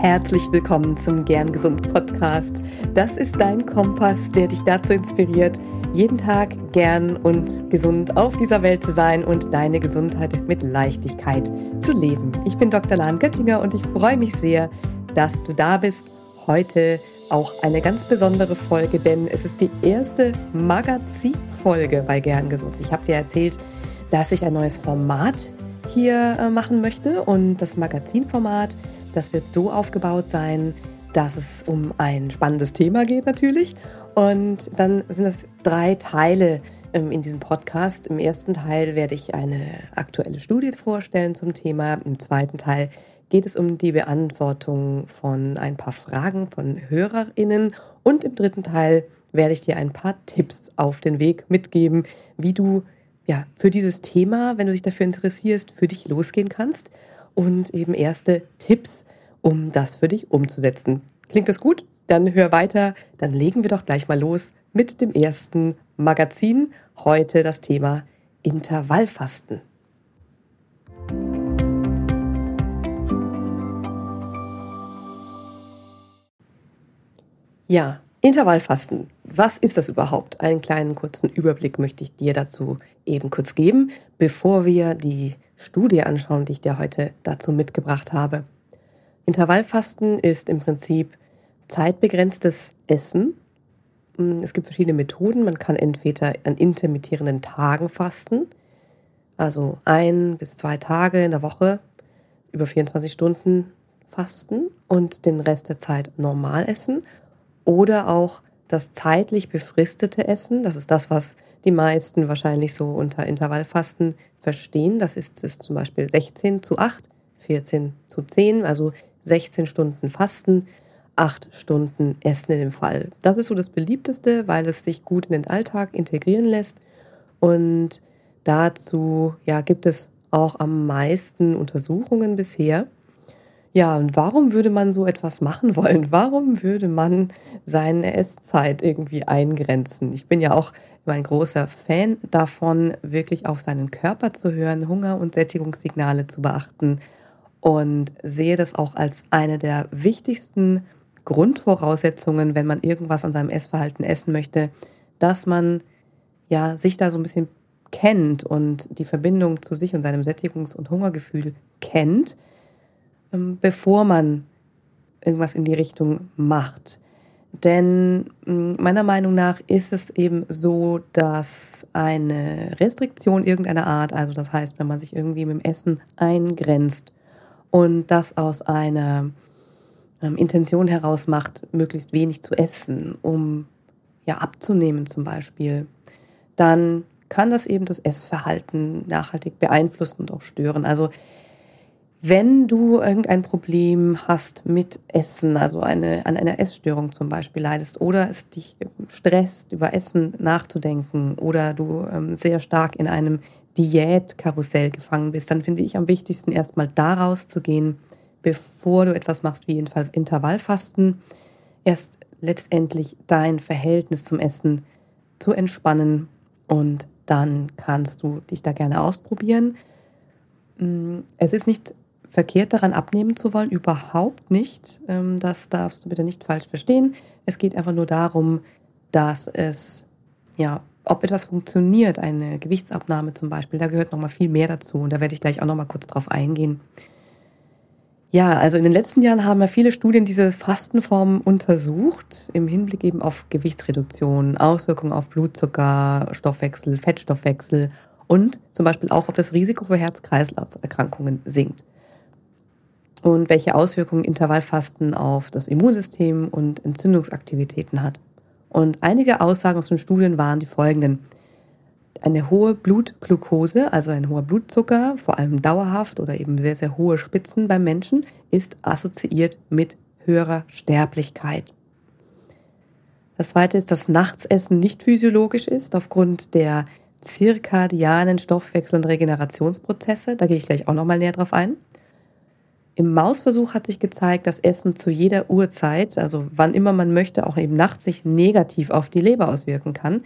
Herzlich willkommen zum Gern Gesund Podcast. Das ist dein Kompass, der dich dazu inspiriert, jeden Tag gern und gesund auf dieser Welt zu sein und deine Gesundheit mit Leichtigkeit zu leben. Ich bin Dr. Lahn Göttinger und ich freue mich sehr, dass du da bist. Heute auch eine ganz besondere Folge, denn es ist die erste Magazinfolge bei Gern Gesund. Ich habe dir erzählt, dass ich ein neues Format hier äh, machen möchte. Und das Magazinformat, das wird so aufgebaut sein, dass es um ein spannendes Thema geht natürlich. Und dann sind es drei Teile ähm, in diesem Podcast. Im ersten Teil werde ich eine aktuelle Studie vorstellen zum Thema. Im zweiten Teil geht es um die Beantwortung von ein paar Fragen von Hörerinnen. Und im dritten Teil werde ich dir ein paar Tipps auf den Weg mitgeben, wie du ja, für dieses Thema, wenn du dich dafür interessierst, für dich losgehen kannst und eben erste Tipps, um das für dich umzusetzen. Klingt das gut? Dann hör weiter, dann legen wir doch gleich mal los mit dem ersten Magazin. Heute das Thema Intervallfasten. Ja, Intervallfasten. Was ist das überhaupt? Einen kleinen kurzen Überblick möchte ich dir dazu eben kurz geben, bevor wir die Studie anschauen, die ich dir heute dazu mitgebracht habe. Intervallfasten ist im Prinzip zeitbegrenztes Essen. Hm, es gibt verschiedene Methoden. Man kann entweder an intermittierenden Tagen fasten, also ein bis zwei Tage in der Woche über 24 Stunden fasten und den Rest der Zeit normal essen. Oder auch das zeitlich befristete Essen. Das ist das, was die meisten wahrscheinlich so unter Intervallfasten verstehen. Das ist, ist zum Beispiel 16 zu 8, 14 zu 10, also 16 Stunden Fasten, 8 Stunden Essen in dem Fall. Das ist so das beliebteste, weil es sich gut in den Alltag integrieren lässt. Und dazu ja, gibt es auch am meisten Untersuchungen bisher. Ja, und warum würde man so etwas machen wollen? Warum würde man seine Esszeit irgendwie eingrenzen? Ich bin ja auch immer ein großer Fan davon, wirklich auf seinen Körper zu hören, Hunger- und Sättigungssignale zu beachten und sehe das auch als eine der wichtigsten Grundvoraussetzungen, wenn man irgendwas an seinem Essverhalten essen möchte, dass man ja sich da so ein bisschen kennt und die Verbindung zu sich und seinem Sättigungs- und Hungergefühl kennt bevor man irgendwas in die Richtung macht. Denn mm, meiner Meinung nach ist es eben so, dass eine Restriktion irgendeiner Art, also das heißt, wenn man sich irgendwie mit dem Essen eingrenzt und das aus einer ähm, Intention heraus macht, möglichst wenig zu essen, um ja abzunehmen zum Beispiel, dann kann das eben das Essverhalten nachhaltig beeinflussen und auch stören. Also wenn du irgendein Problem hast mit Essen, also eine, an einer Essstörung zum Beispiel leidest oder es dich stresst, über Essen nachzudenken oder du ähm, sehr stark in einem Diätkarussell gefangen bist, dann finde ich am wichtigsten erstmal daraus zu gehen, bevor du etwas machst wie Intervallfasten, erst letztendlich dein Verhältnis zum Essen zu entspannen und dann kannst du dich da gerne ausprobieren. Mm, es ist nicht verkehrt daran abnehmen zu wollen, überhaupt nicht. Ähm, das darfst du bitte nicht falsch verstehen. Es geht einfach nur darum, dass es, ja, ob etwas funktioniert, eine Gewichtsabnahme zum Beispiel, da gehört nochmal viel mehr dazu und da werde ich gleich auch nochmal kurz drauf eingehen. Ja, also in den letzten Jahren haben ja viele Studien diese Fastenformen untersucht, im Hinblick eben auf Gewichtsreduktion, Auswirkungen auf Blutzucker, Stoffwechsel, Fettstoffwechsel und zum Beispiel auch, ob das Risiko für Herz-Kreislauf-Erkrankungen sinkt und welche Auswirkungen Intervallfasten auf das Immunsystem und Entzündungsaktivitäten hat. Und einige Aussagen aus den Studien waren die folgenden. Eine hohe Blutglucose, also ein hoher Blutzucker, vor allem dauerhaft oder eben sehr, sehr hohe Spitzen beim Menschen, ist assoziiert mit höherer Sterblichkeit. Das zweite ist, dass Nachtsessen nicht physiologisch ist aufgrund der zirkadianen Stoffwechsel- und Regenerationsprozesse. Da gehe ich gleich auch nochmal näher drauf ein. Im Mausversuch hat sich gezeigt, dass Essen zu jeder Uhrzeit, also wann immer man möchte, auch eben nachts sich negativ auf die Leber auswirken kann.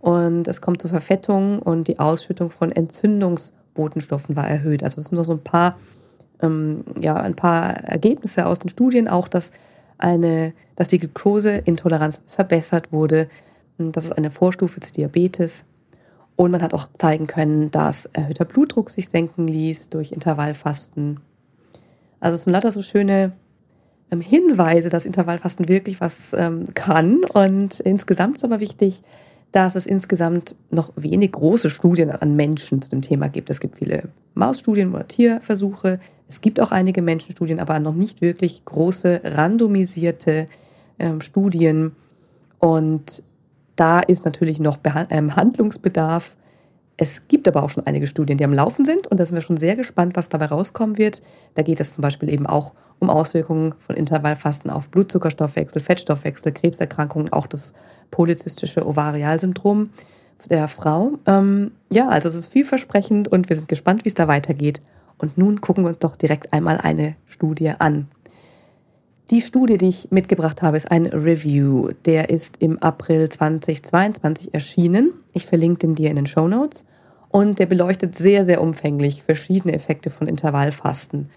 Und es kommt zu Verfettungen und die Ausschüttung von Entzündungsbotenstoffen war erhöht. Also es sind nur so ein paar ähm, ja, ein paar Ergebnisse aus den Studien, auch dass, eine, dass die Glukoseintoleranz verbessert wurde. Das ist eine Vorstufe zu Diabetes. Und man hat auch zeigen können, dass erhöhter Blutdruck sich senken ließ durch Intervallfasten. Also es sind lauter so schöne ähm, Hinweise, dass Intervallfasten wirklich was ähm, kann. Und insgesamt ist aber wichtig, dass es insgesamt noch wenig große Studien an Menschen zu dem Thema gibt. Es gibt viele Mausstudien oder Tierversuche. Es gibt auch einige Menschenstudien, aber noch nicht wirklich große randomisierte ähm, Studien. Und da ist natürlich noch Beha ähm, Handlungsbedarf. Es gibt aber auch schon einige Studien, die am Laufen sind und da sind wir schon sehr gespannt, was dabei rauskommen wird. Da geht es zum Beispiel eben auch um Auswirkungen von Intervallfasten auf Blutzuckerstoffwechsel, Fettstoffwechsel, Krebserkrankungen, auch das polyzystische Ovarialsyndrom der Frau. Ähm, ja, also es ist vielversprechend und wir sind gespannt, wie es da weitergeht. Und nun gucken wir uns doch direkt einmal eine Studie an. Die Studie, die ich mitgebracht habe, ist ein Review. Der ist im April 2022 erschienen. Ich verlinke den dir in den Show Notes. Und der beleuchtet sehr, sehr umfänglich verschiedene Effekte von Intervallfasten.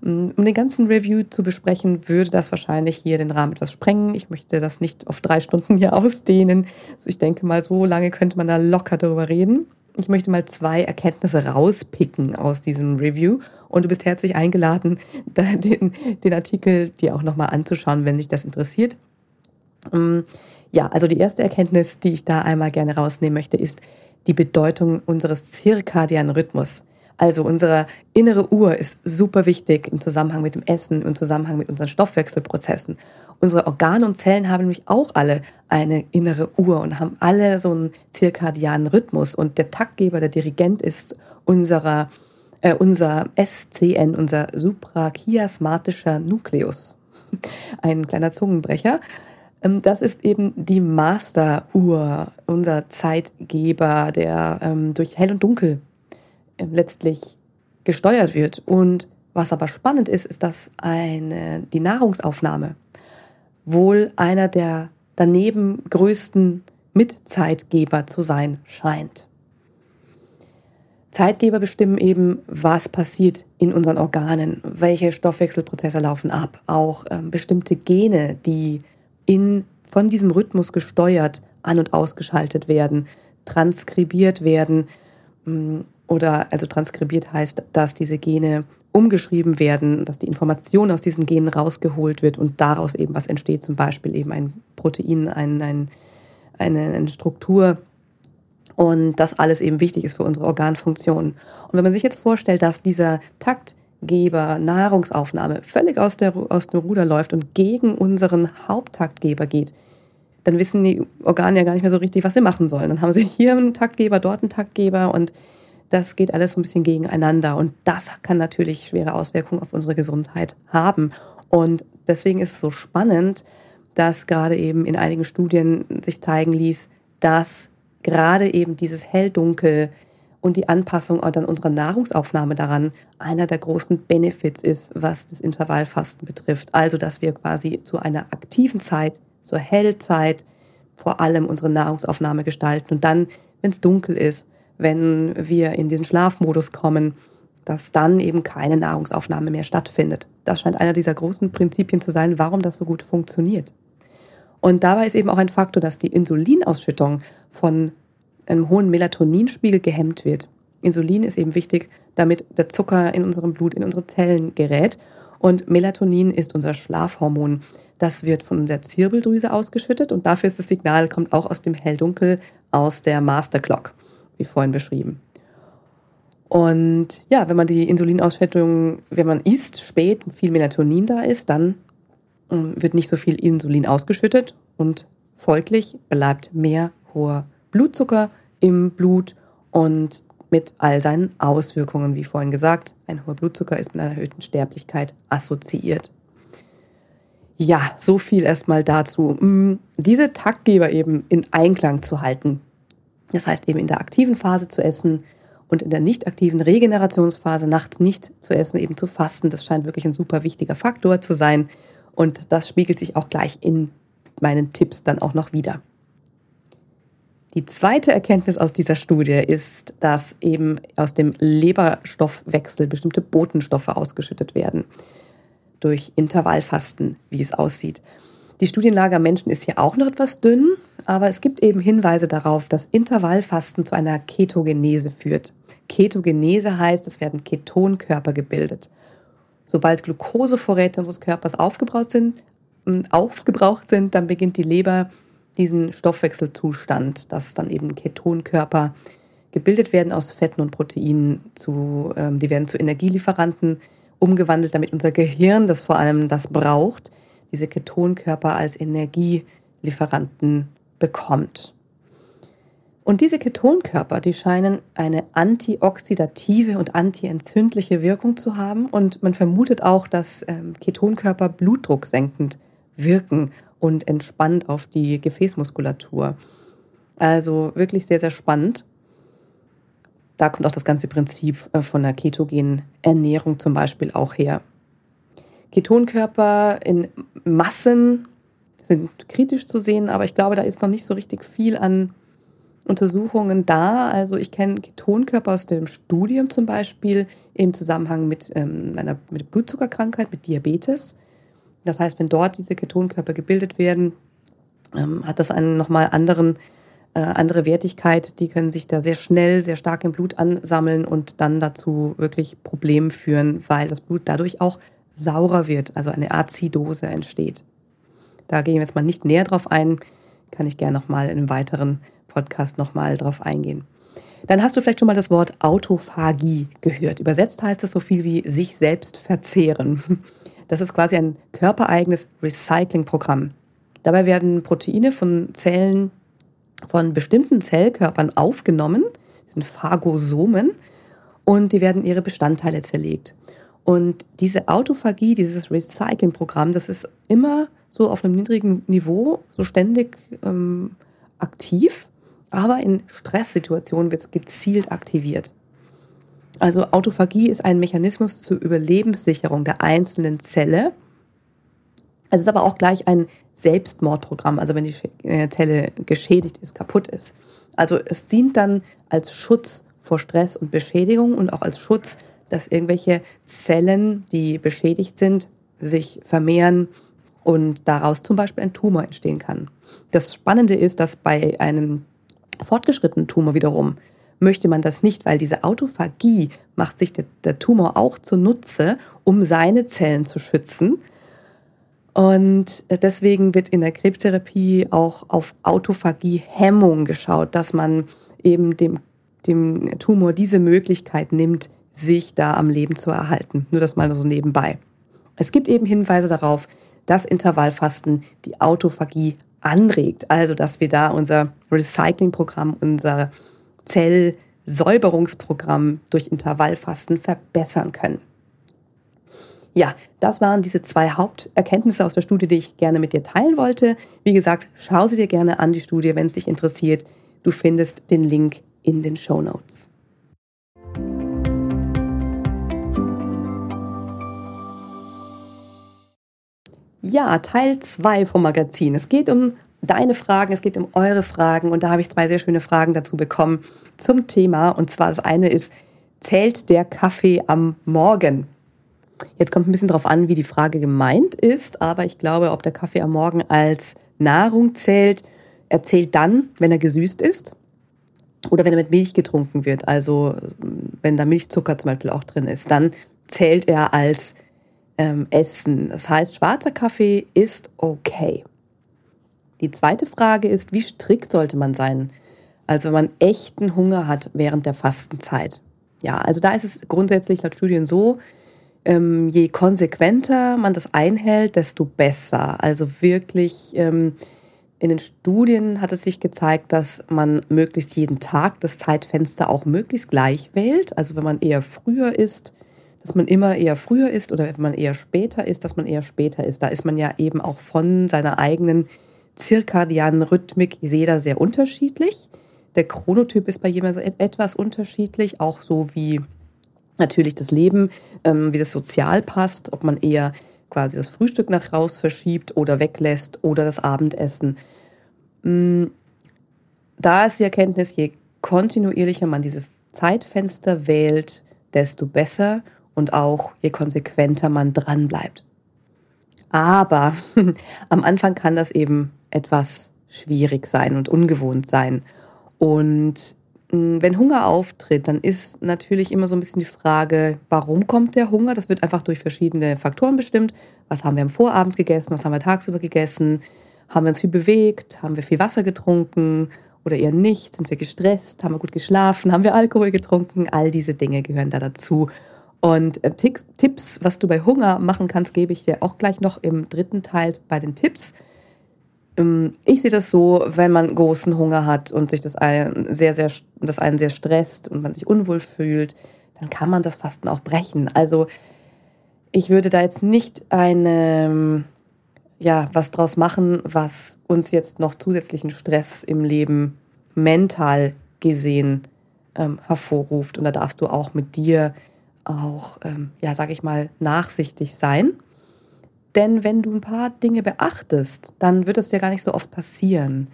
Um den ganzen Review zu besprechen, würde das wahrscheinlich hier den Rahmen etwas sprengen. Ich möchte das nicht auf drei Stunden hier ausdehnen. Also ich denke mal, so lange könnte man da locker darüber reden. Ich möchte mal zwei Erkenntnisse rauspicken aus diesem Review und du bist herzlich eingeladen, den, den Artikel dir auch nochmal anzuschauen, wenn dich das interessiert. Mm, ja, also die erste Erkenntnis, die ich da einmal gerne rausnehmen möchte, ist die Bedeutung unseres zirkadianen Rhythmus. Also unsere innere Uhr ist super wichtig im Zusammenhang mit dem Essen, im Zusammenhang mit unseren Stoffwechselprozessen. Unsere Organe und Zellen haben nämlich auch alle eine innere Uhr und haben alle so einen zirkadianen Rhythmus. Und der Taktgeber, der Dirigent ist unserer, äh, unser SCN, unser suprachiasmatischer Nukleus. Ein kleiner Zungenbrecher. Ähm, das ist eben die Masteruhr, unser Zeitgeber, der ähm, durch Hell und Dunkel letztlich gesteuert wird. Und was aber spannend ist, ist, dass eine, die Nahrungsaufnahme wohl einer der daneben größten Mitzeitgeber zu sein scheint. Zeitgeber bestimmen eben, was passiert in unseren Organen, welche Stoffwechselprozesse laufen ab, auch ähm, bestimmte Gene, die in, von diesem Rhythmus gesteuert an- und ausgeschaltet werden, transkribiert werden mm, oder also transkribiert heißt, dass diese Gene umgeschrieben werden, dass die Information aus diesen Genen rausgeholt wird und daraus eben was entsteht, zum Beispiel eben ein Protein, ein, ein, eine, eine Struktur und das alles eben wichtig ist für unsere Organfunktion. Und wenn man sich jetzt vorstellt, dass dieser Taktgeber Nahrungsaufnahme völlig aus, der, aus dem Ruder läuft und gegen unseren Haupttaktgeber geht, dann wissen die Organe ja gar nicht mehr so richtig, was sie machen sollen. Dann haben sie hier einen Taktgeber, dort einen Taktgeber und das geht alles so ein bisschen gegeneinander und das kann natürlich schwere Auswirkungen auf unsere Gesundheit haben. Und deswegen ist es so spannend, dass gerade eben in einigen Studien sich zeigen ließ, dass gerade eben dieses Hell-Dunkel und die Anpassung an unsere Nahrungsaufnahme daran einer der großen Benefits ist, was das Intervallfasten betrifft. Also, dass wir quasi zu einer aktiven Zeit, zur Hellzeit, vor allem unsere Nahrungsaufnahme gestalten und dann, wenn es dunkel ist, wenn wir in diesen Schlafmodus kommen, dass dann eben keine Nahrungsaufnahme mehr stattfindet. Das scheint einer dieser großen Prinzipien zu sein, warum das so gut funktioniert. Und dabei ist eben auch ein Faktor, dass die Insulinausschüttung von einem hohen Melatoninspiegel gehemmt wird. Insulin ist eben wichtig, damit der Zucker in unserem Blut, in unsere Zellen gerät. Und Melatonin ist unser Schlafhormon. Das wird von der Zirbeldrüse ausgeschüttet und dafür ist das Signal, kommt auch aus dem Helldunkel, aus der Master Clock wie vorhin beschrieben. Und ja, wenn man die Insulinausschüttung, wenn man isst, spät viel Melatonin da ist, dann ähm, wird nicht so viel Insulin ausgeschüttet und folglich bleibt mehr hoher Blutzucker im Blut und mit all seinen Auswirkungen, wie vorhin gesagt, ein hoher Blutzucker ist mit einer erhöhten Sterblichkeit assoziiert. Ja, so viel erstmal dazu. Diese Taktgeber eben in Einklang zu halten, das heißt eben in der aktiven Phase zu essen und in der nicht aktiven Regenerationsphase nachts nicht zu essen, eben zu fasten. Das scheint wirklich ein super wichtiger Faktor zu sein. Und das spiegelt sich auch gleich in meinen Tipps dann auch noch wieder. Die zweite Erkenntnis aus dieser Studie ist, dass eben aus dem Leberstoffwechsel bestimmte Botenstoffe ausgeschüttet werden durch Intervallfasten, wie es aussieht. Die Studienlage am Menschen ist hier auch noch etwas dünn, aber es gibt eben Hinweise darauf, dass Intervallfasten zu einer Ketogenese führt. Ketogenese heißt, es werden Ketonkörper gebildet. Sobald Glukosevorräte unseres Körpers aufgebraucht sind, aufgebraucht sind, dann beginnt die Leber diesen Stoffwechselzustand, dass dann eben Ketonkörper gebildet werden aus Fetten und Proteinen, zu, ähm, die werden zu Energielieferanten umgewandelt, damit unser Gehirn, das vor allem das braucht, diese Ketonkörper als Energielieferanten bekommt. Und diese Ketonkörper, die scheinen eine antioxidative und antientzündliche Wirkung zu haben. Und man vermutet auch, dass ähm, Ketonkörper blutdrucksenkend wirken und entspannt auf die Gefäßmuskulatur. Also wirklich sehr, sehr spannend. Da kommt auch das ganze Prinzip äh, von der ketogenen Ernährung zum Beispiel auch her. Ketonkörper in Massen sind kritisch zu sehen, aber ich glaube, da ist noch nicht so richtig viel an Untersuchungen da. Also ich kenne Ketonkörper aus dem Studium zum Beispiel im Zusammenhang mit ähm, einer mit Blutzuckerkrankheit, mit Diabetes. Das heißt, wenn dort diese Ketonkörper gebildet werden, ähm, hat das einen nochmal anderen, äh, andere Wertigkeit. Die können sich da sehr schnell, sehr stark im Blut ansammeln und dann dazu wirklich Probleme führen, weil das Blut dadurch auch saurer wird, also eine Azidose entsteht. Da gehen wir jetzt mal nicht näher drauf ein, kann ich gerne nochmal in einem weiteren Podcast nochmal drauf eingehen. Dann hast du vielleicht schon mal das Wort Autophagie gehört. Übersetzt heißt das so viel wie sich selbst verzehren. Das ist quasi ein körpereigenes Recyclingprogramm. Dabei werden Proteine von Zellen von bestimmten Zellkörpern aufgenommen, das sind Phagosomen, und die werden ihre Bestandteile zerlegt. Und diese Autophagie, dieses Recyclingprogramm, das ist immer so auf einem niedrigen Niveau, so ständig ähm, aktiv aber in Stresssituationen wird es gezielt aktiviert. Also Autophagie ist ein Mechanismus zur Überlebenssicherung der einzelnen Zelle. Es ist aber auch gleich ein Selbstmordprogramm, also wenn die äh, Zelle geschädigt ist, kaputt ist. Also es dient dann als Schutz vor Stress und Beschädigung und auch als Schutz, dass irgendwelche Zellen, die beschädigt sind, sich vermehren und daraus zum Beispiel ein Tumor entstehen kann. Das Spannende ist, dass bei einem fortgeschrittenen Tumor wiederum möchte man das nicht, weil diese Autophagie macht sich der, der Tumor auch zunutze, um seine Zellen zu schützen. Und deswegen wird in der Krebstherapie auch auf Autophagie-Hemmung geschaut, dass man eben dem, dem Tumor diese Möglichkeit nimmt, sich da am Leben zu erhalten. Nur das mal so nebenbei. Es gibt eben Hinweise darauf, dass Intervallfasten die Autophagie anregt. Also, dass wir da unser Recyclingprogramm, unser Zellsäuberungsprogramm durch Intervallfasten verbessern können. Ja, das waren diese zwei Haupterkenntnisse aus der Studie, die ich gerne mit dir teilen wollte. Wie gesagt, schau sie dir gerne an, die Studie, wenn es dich interessiert. Du findest den Link in den Show Notes. Ja, Teil 2 vom Magazin. Es geht um deine Fragen, es geht um eure Fragen und da habe ich zwei sehr schöne Fragen dazu bekommen zum Thema. Und zwar das eine ist, zählt der Kaffee am Morgen? Jetzt kommt ein bisschen darauf an, wie die Frage gemeint ist, aber ich glaube, ob der Kaffee am Morgen als Nahrung zählt, er zählt dann, wenn er gesüßt ist oder wenn er mit Milch getrunken wird. Also wenn da Milchzucker zum Beispiel auch drin ist, dann zählt er als ähm, essen. Das heißt, schwarzer Kaffee ist okay. Die zweite Frage ist, wie strikt sollte man sein? Also wenn man echten Hunger hat während der Fastenzeit. Ja, also da ist es grundsätzlich laut Studien so, ähm, je konsequenter man das einhält, desto besser. Also wirklich ähm, in den Studien hat es sich gezeigt, dass man möglichst jeden Tag das Zeitfenster auch möglichst gleich wählt. Also wenn man eher früher isst, dass man immer eher früher ist oder wenn man eher später ist, dass man eher später ist. Da ist man ja eben auch von seiner eigenen zirkadianen Rhythmik jeder sehr unterschiedlich. Der Chronotyp ist bei jemandem etwas unterschiedlich, auch so wie natürlich das Leben, ähm, wie das sozial passt, ob man eher quasi das Frühstück nach raus verschiebt oder weglässt oder das Abendessen. Mm, da ist die Erkenntnis, je kontinuierlicher man diese Zeitfenster wählt, desto besser und auch je konsequenter man dran bleibt. Aber am Anfang kann das eben etwas schwierig sein und ungewohnt sein. Und hm, wenn Hunger auftritt, dann ist natürlich immer so ein bisschen die Frage, warum kommt der Hunger? Das wird einfach durch verschiedene Faktoren bestimmt. Was haben wir am Vorabend gegessen? Was haben wir tagsüber gegessen? Haben wir uns viel bewegt? Haben wir viel Wasser getrunken? Oder eher nicht? Sind wir gestresst? Haben wir gut geschlafen? Haben wir Alkohol getrunken? All diese Dinge gehören da dazu. Und äh, Tipps, was du bei Hunger machen kannst, gebe ich dir auch gleich noch im dritten Teil bei den Tipps. Ähm, ich sehe das so, wenn man großen Hunger hat und sich das einen sehr, sehr, das einen sehr stresst und man sich unwohl fühlt, dann kann man das Fasten auch brechen. Also ich würde da jetzt nicht eine, ja, was draus machen, was uns jetzt noch zusätzlichen Stress im Leben mental gesehen ähm, hervorruft. Und da darfst du auch mit dir auch, ähm, ja, sage ich mal, nachsichtig sein. Denn wenn du ein paar Dinge beachtest, dann wird es ja gar nicht so oft passieren.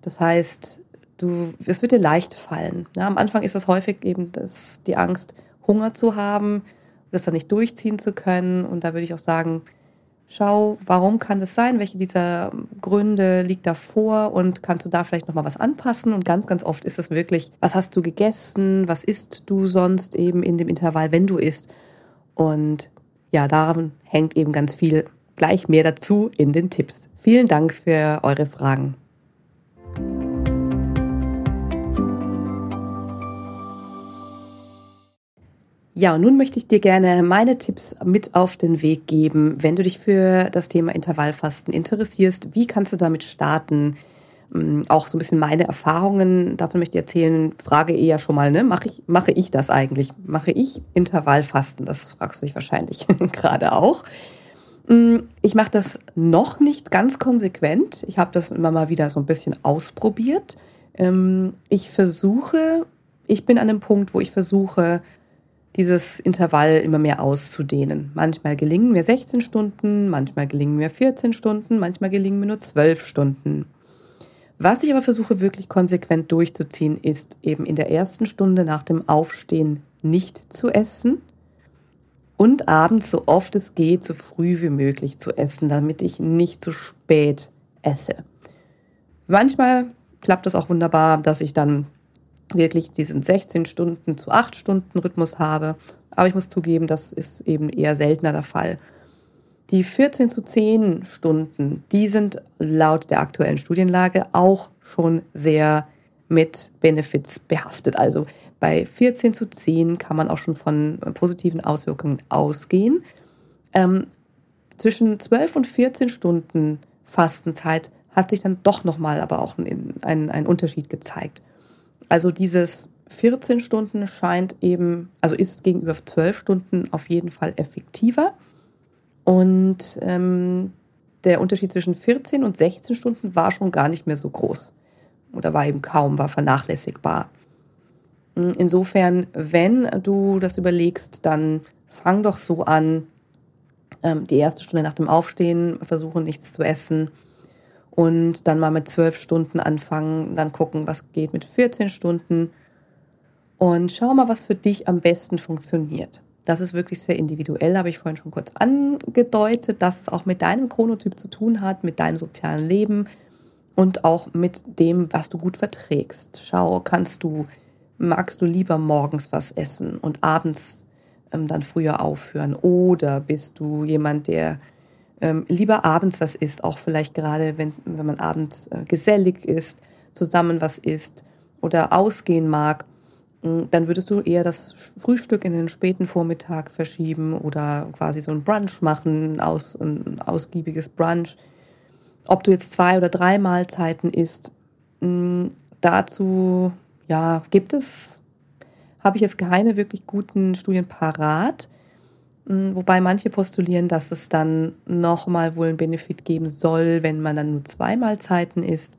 Das heißt, du, es wird dir leicht fallen. Ja, am Anfang ist das häufig eben das, die Angst, Hunger zu haben, das dann nicht durchziehen zu können. Und da würde ich auch sagen, schau, warum kann das sein? Welche dieser Gründe liegt da vor? Und kannst du da vielleicht nochmal was anpassen? Und ganz, ganz oft ist es wirklich, was hast du gegessen? Was isst du sonst eben in dem Intervall, wenn du isst? Und ja, daran hängt eben ganz viel gleich mehr dazu in den Tipps. Vielen Dank für eure Fragen. Ja, und nun möchte ich dir gerne meine Tipps mit auf den Weg geben, wenn du dich für das Thema Intervallfasten interessierst. Wie kannst du damit starten? Hm, auch so ein bisschen meine Erfahrungen, davon möchte ich erzählen. Frage eher schon mal, ne? Mache ich, mache ich das eigentlich? Mache ich Intervallfasten? Das fragst du dich wahrscheinlich gerade auch. Mm, ich mache das noch nicht ganz konsequent. Ich habe das immer mal wieder so ein bisschen ausprobiert. Ähm, ich versuche, ich bin an einem Punkt, wo ich versuche, dieses Intervall immer mehr auszudehnen. Manchmal gelingen mir 16 Stunden, manchmal gelingen mir 14 Stunden, manchmal gelingen mir nur 12 Stunden. Was ich aber versuche wirklich konsequent durchzuziehen, ist eben in der ersten Stunde nach dem Aufstehen nicht zu essen und abends so oft es geht, so früh wie möglich zu essen, damit ich nicht zu spät esse. Manchmal klappt das auch wunderbar, dass ich dann wirklich diesen 16 Stunden zu 8 Stunden Rhythmus habe. Aber ich muss zugeben, das ist eben eher seltener der Fall. Die 14 zu 10 Stunden, die sind laut der aktuellen Studienlage auch schon sehr mit Benefits behaftet. Also bei 14 zu 10 kann man auch schon von positiven Auswirkungen ausgehen. Ähm, zwischen 12 und 14 Stunden Fastenzeit hat sich dann doch nochmal aber auch ein, ein, ein Unterschied gezeigt. Also dieses 14 Stunden scheint eben, also ist gegenüber 12 Stunden auf jeden Fall effektiver. Und ähm, der Unterschied zwischen 14 und 16 Stunden war schon gar nicht mehr so groß. Oder war eben kaum, war vernachlässigbar. Insofern, wenn du das überlegst, dann fang doch so an, ähm, die erste Stunde nach dem Aufstehen versuchen, nichts zu essen und dann mal mit zwölf Stunden anfangen, dann gucken, was geht mit 14 Stunden und schau mal, was für dich am besten funktioniert. Das ist wirklich sehr individuell, habe ich vorhin schon kurz angedeutet, dass es auch mit deinem Chronotyp zu tun hat, mit deinem sozialen Leben und auch mit dem, was du gut verträgst. Schau, kannst du magst du lieber morgens was essen und abends ähm, dann früher aufhören? Oder bist du jemand, der ähm, lieber abends was isst, auch vielleicht gerade, wenn, wenn man abends äh, gesellig ist, zusammen was isst oder ausgehen mag? Hm, dann würdest du eher das Frühstück in den späten Vormittag verschieben oder quasi so ein Brunch machen, aus, ein ausgiebiges Brunch. Ob du jetzt zwei oder drei Mahlzeiten isst, hm, dazu ja, gibt es, habe ich jetzt keine wirklich guten Studien parat. Hm, wobei manche postulieren, dass es dann nochmal wohl einen Benefit geben soll, wenn man dann nur zwei Mahlzeiten isst.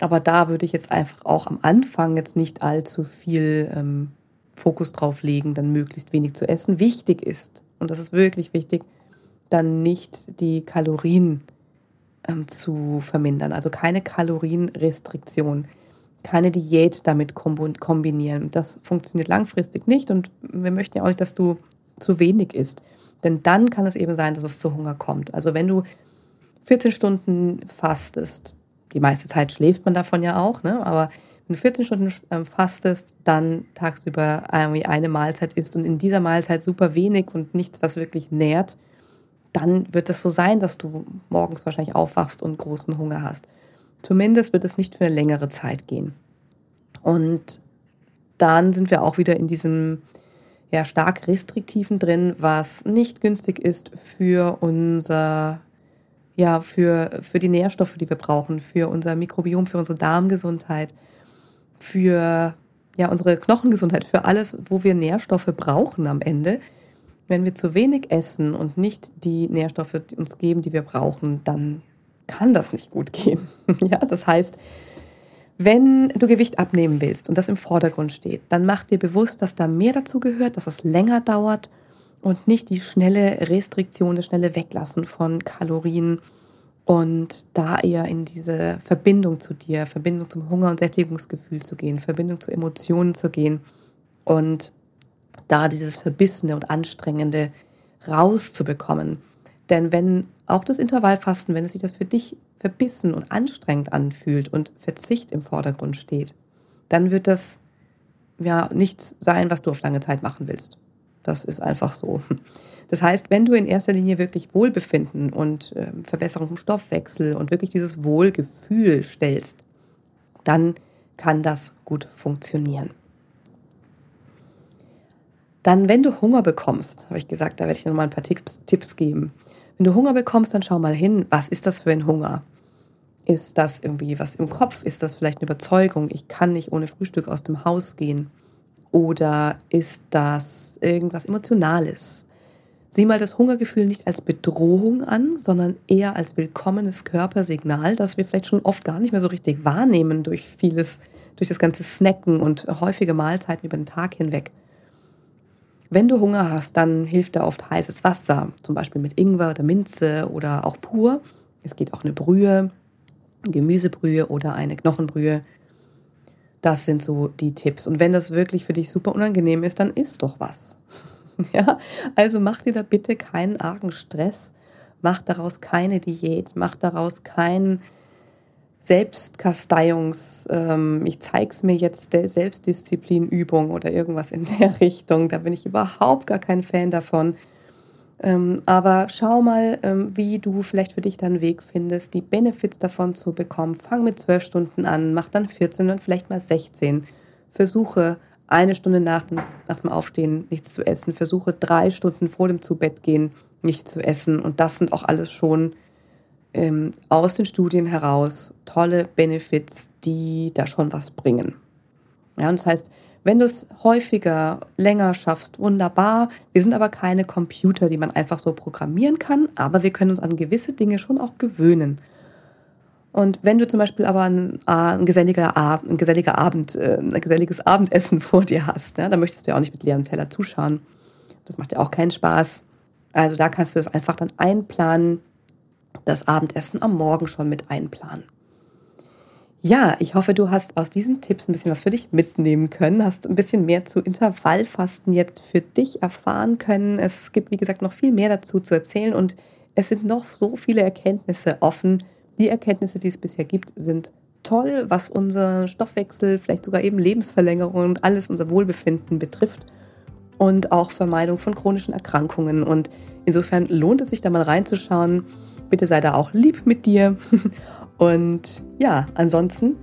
Aber da würde ich jetzt einfach auch am Anfang jetzt nicht allzu viel ähm, Fokus drauf legen, dann möglichst wenig zu essen. Wichtig ist, und das ist wirklich wichtig, dann nicht die Kalorien ähm, zu vermindern. Also keine Kalorienrestriktion. keine Diät damit kombinieren. Das funktioniert langfristig nicht und wir möchten ja auch nicht, dass du zu wenig isst. Denn dann kann es eben sein, dass es zu Hunger kommt. Also wenn du 14 Stunden fastest, die meiste Zeit schläft man davon ja auch, ne? aber wenn du 14 Stunden ähm, fastest, dann tagsüber irgendwie eine Mahlzeit isst und in dieser Mahlzeit super wenig und nichts, was wirklich nährt, dann wird es so sein, dass du morgens wahrscheinlich aufwachst und großen Hunger hast. Zumindest wird es nicht für eine längere Zeit gehen. Und dann sind wir auch wieder in diesem ja, stark restriktiven drin, was nicht günstig ist für unser, ja, für, für die Nährstoffe, die wir brauchen, für unser Mikrobiom, für unsere Darmgesundheit, für ja, unsere Knochengesundheit, für alles, wo wir Nährstoffe brauchen am Ende. Wenn wir zu wenig essen und nicht die Nährstoffe uns geben, die wir brauchen, dann kann das nicht gut gehen. ja, das heißt, wenn du Gewicht abnehmen willst und das im Vordergrund steht, dann mach dir bewusst, dass da mehr dazu gehört, dass es länger dauert und nicht die schnelle Restriktion, das schnelle Weglassen von Kalorien und da eher in diese Verbindung zu dir, Verbindung zum Hunger- und Sättigungsgefühl zu gehen, Verbindung zu Emotionen zu gehen und da dieses Verbissene und Anstrengende rauszubekommen. Denn wenn auch das Intervallfasten, wenn es sich das für dich verbissen und anstrengend anfühlt und Verzicht im Vordergrund steht, dann wird das ja nichts sein, was du auf lange Zeit machen willst. Das ist einfach so. Das heißt, wenn du in erster Linie wirklich Wohlbefinden und äh, Verbesserung im Stoffwechsel und wirklich dieses Wohlgefühl stellst, dann kann das gut funktionieren. Dann, wenn du Hunger bekommst, habe ich gesagt, da werde ich dir nochmal ein paar Tipps, Tipps geben. Wenn du Hunger bekommst, dann schau mal hin, was ist das für ein Hunger? Ist das irgendwie was im Kopf? Ist das vielleicht eine Überzeugung? Ich kann nicht ohne Frühstück aus dem Haus gehen. Oder ist das irgendwas Emotionales? Sieh mal das Hungergefühl nicht als Bedrohung an, sondern eher als willkommenes Körpersignal, das wir vielleicht schon oft gar nicht mehr so richtig wahrnehmen durch vieles, durch das ganze Snacken und häufige Mahlzeiten über den Tag hinweg. Wenn du Hunger hast, dann hilft da oft heißes Wasser, zum Beispiel mit Ingwer oder Minze oder auch pur. Es geht auch eine Brühe Gemüsebrühe oder eine Knochenbrühe. Das sind so die Tipps. Und wenn das wirklich für dich super unangenehm ist, dann isst doch was. ja, also mach dir da bitte keinen argen Stress. Mach daraus keine Diät. Mach daraus kein Selbstkasteiungs, ähm, ich zeig's mir jetzt der Selbstdisziplinübung oder irgendwas in der Richtung. Da bin ich überhaupt gar kein Fan davon. Ähm, aber schau mal, ähm, wie du vielleicht für dich deinen Weg findest, die Benefits davon zu bekommen. Fang mit zwölf Stunden an, mach dann 14 und vielleicht mal 16. Versuche eine Stunde nach dem, nach dem Aufstehen nichts zu essen. Versuche drei Stunden vor dem Zubettgehen nichts zu essen. Und das sind auch alles schon ähm, aus den Studien heraus tolle Benefits, die da schon was bringen. Ja, und das heißt, wenn du es häufiger, länger schaffst, wunderbar. Wir sind aber keine Computer, die man einfach so programmieren kann, aber wir können uns an gewisse Dinge schon auch gewöhnen. Und wenn du zum Beispiel aber ein, ein, geselliger, ein geselliger Abend, äh, ein geselliges Abendessen vor dir hast, ne, dann möchtest du ja auch nicht mit leerem Teller zuschauen. Das macht ja auch keinen Spaß. Also da kannst du es einfach dann einplanen, das Abendessen am Morgen schon mit einplanen. Ja, ich hoffe, du hast aus diesen Tipps ein bisschen was für dich mitnehmen können, hast ein bisschen mehr zu Intervallfasten jetzt für dich erfahren können. Es gibt, wie gesagt, noch viel mehr dazu zu erzählen und es sind noch so viele Erkenntnisse offen. Die Erkenntnisse, die es bisher gibt, sind toll, was unser Stoffwechsel, vielleicht sogar eben Lebensverlängerung und alles unser Wohlbefinden betrifft und auch Vermeidung von chronischen Erkrankungen. Und insofern lohnt es sich da mal reinzuschauen. Bitte sei da auch lieb mit dir und ja, ansonsten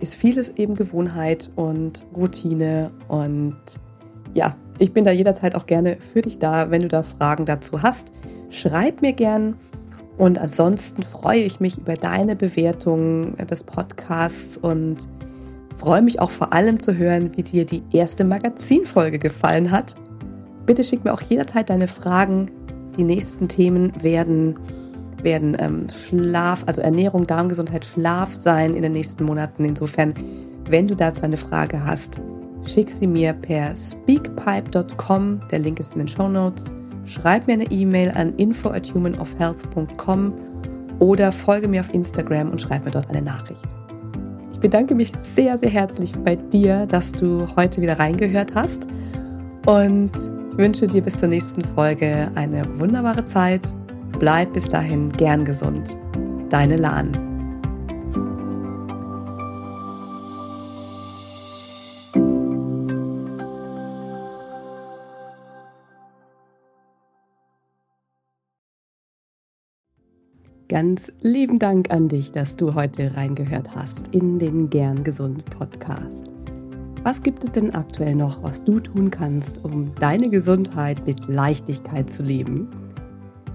ist vieles eben Gewohnheit und Routine und ja, ich bin da jederzeit auch gerne für dich da, wenn du da Fragen dazu hast. Schreib mir gern und ansonsten freue ich mich über deine Bewertung des Podcasts und freue mich auch vor allem zu hören, wie dir die erste Magazinfolge gefallen hat. Bitte schick mir auch jederzeit deine Fragen. Die nächsten Themen werden werden ähm, Schlaf, also Ernährung, Darmgesundheit, Schlaf sein in den nächsten Monaten. Insofern, wenn du dazu eine Frage hast, schick sie mir per speakpipe.com. Der Link ist in den Show Notes. Schreib mir eine E-Mail an info at humanofhealth.com oder folge mir auf Instagram und schreib mir dort eine Nachricht bedanke mich sehr, sehr herzlich bei dir, dass du heute wieder reingehört hast und wünsche dir bis zur nächsten Folge eine wunderbare Zeit. Bleib bis dahin gern gesund. Deine Lahn. Ganz lieben Dank an dich, dass du heute reingehört hast in den Gern Gesund Podcast. Was gibt es denn aktuell noch, was du tun kannst, um deine Gesundheit mit Leichtigkeit zu leben?